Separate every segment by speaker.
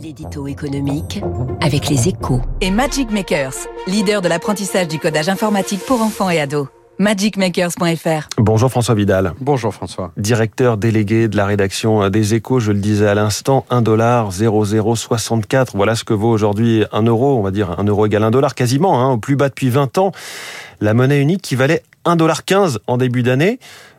Speaker 1: L'édito économique avec les échos.
Speaker 2: Et Magic Makers, leader de l'apprentissage du codage informatique pour enfants et ados. magicmakers.fr.
Speaker 3: Bonjour François Vidal.
Speaker 4: Bonjour François.
Speaker 3: Directeur délégué de la rédaction des Échos, je le disais à l'instant, 1 dollar 0064. Voilà ce que vaut aujourd'hui un euro, on va dire un euro égale un dollar quasiment, hein, au plus bas depuis 20 ans. La monnaie unique qui valait 1 dollar 15 en début d'année.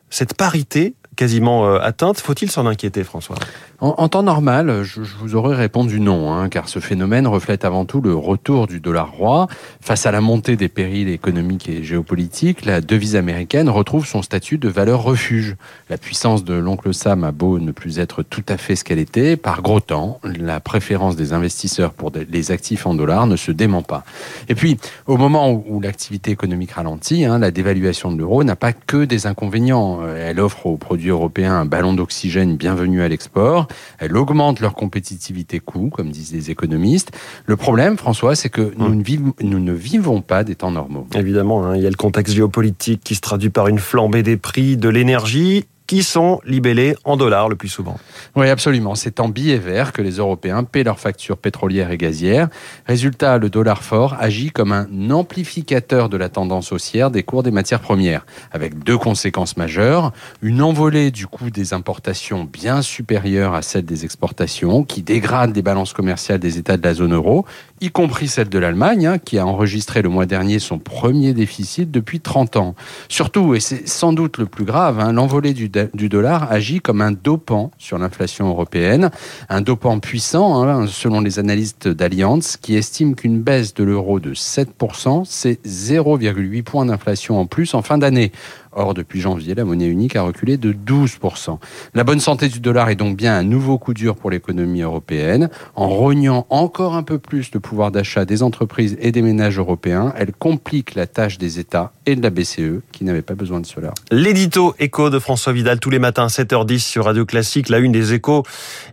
Speaker 3: Cette parité quasiment euh, atteinte. Faut-il s'en inquiéter, François?
Speaker 4: En, temps normal, je, vous aurais répondu non, hein, car ce phénomène reflète avant tout le retour du dollar roi. Face à la montée des périls économiques et géopolitiques, la devise américaine retrouve son statut de valeur refuge. La puissance de l'oncle Sam a beau ne plus être tout à fait ce qu'elle était, par gros temps, la préférence des investisseurs pour les actifs en dollars ne se dément pas. Et puis, au moment où, l'activité économique ralentit, hein, la dévaluation de l'euro n'a pas que des inconvénients. Elle offre aux produits européens un ballon d'oxygène bienvenu à l'export. Elle augmente leur compétitivité coût, comme disent les économistes. Le problème, François, c'est que nous, hum. ne nous, ne vivons pas des temps normaux.
Speaker 3: Évidemment, hein, il y a le contexte géopolitique qui se traduit par une flambée des prix de l'énergie qui sont libellés en dollars le plus souvent.
Speaker 4: Oui, absolument. C'est en billets verts que les Européens paient leurs factures pétrolières et gazières. Résultat, le dollar fort agit comme un amplificateur de la tendance haussière des cours des matières premières, avec deux conséquences majeures. Une envolée du coût des importations bien supérieure à celle des exportations, qui dégrade les balances commerciales des États de la zone euro, y compris celle de l'Allemagne, hein, qui a enregistré le mois dernier son premier déficit depuis 30 ans. Surtout, et c'est sans doute le plus grave, hein, l'envolée du du dollar agit comme un dopant sur l'inflation européenne, un dopant puissant, hein, selon les analystes d'Allianz, qui estiment qu'une baisse de l'euro de 7%, c'est 0,8 points d'inflation en plus en fin d'année. Or, depuis janvier, la monnaie unique a reculé de 12%. La bonne santé du dollar est donc bien un nouveau coup dur pour l'économie européenne. En rognant encore un peu plus le pouvoir d'achat des entreprises et des ménages européens, elle complique la tâche des États et de la BCE qui n'avaient pas besoin de cela.
Speaker 3: L'édito écho de François Vidal tous les matins à 7h10 sur Radio Classique. La une des échos,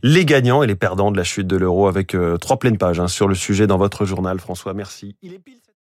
Speaker 3: les gagnants et les perdants de la chute de l'euro avec euh, trois pleines pages hein, sur le sujet dans votre journal. François, merci.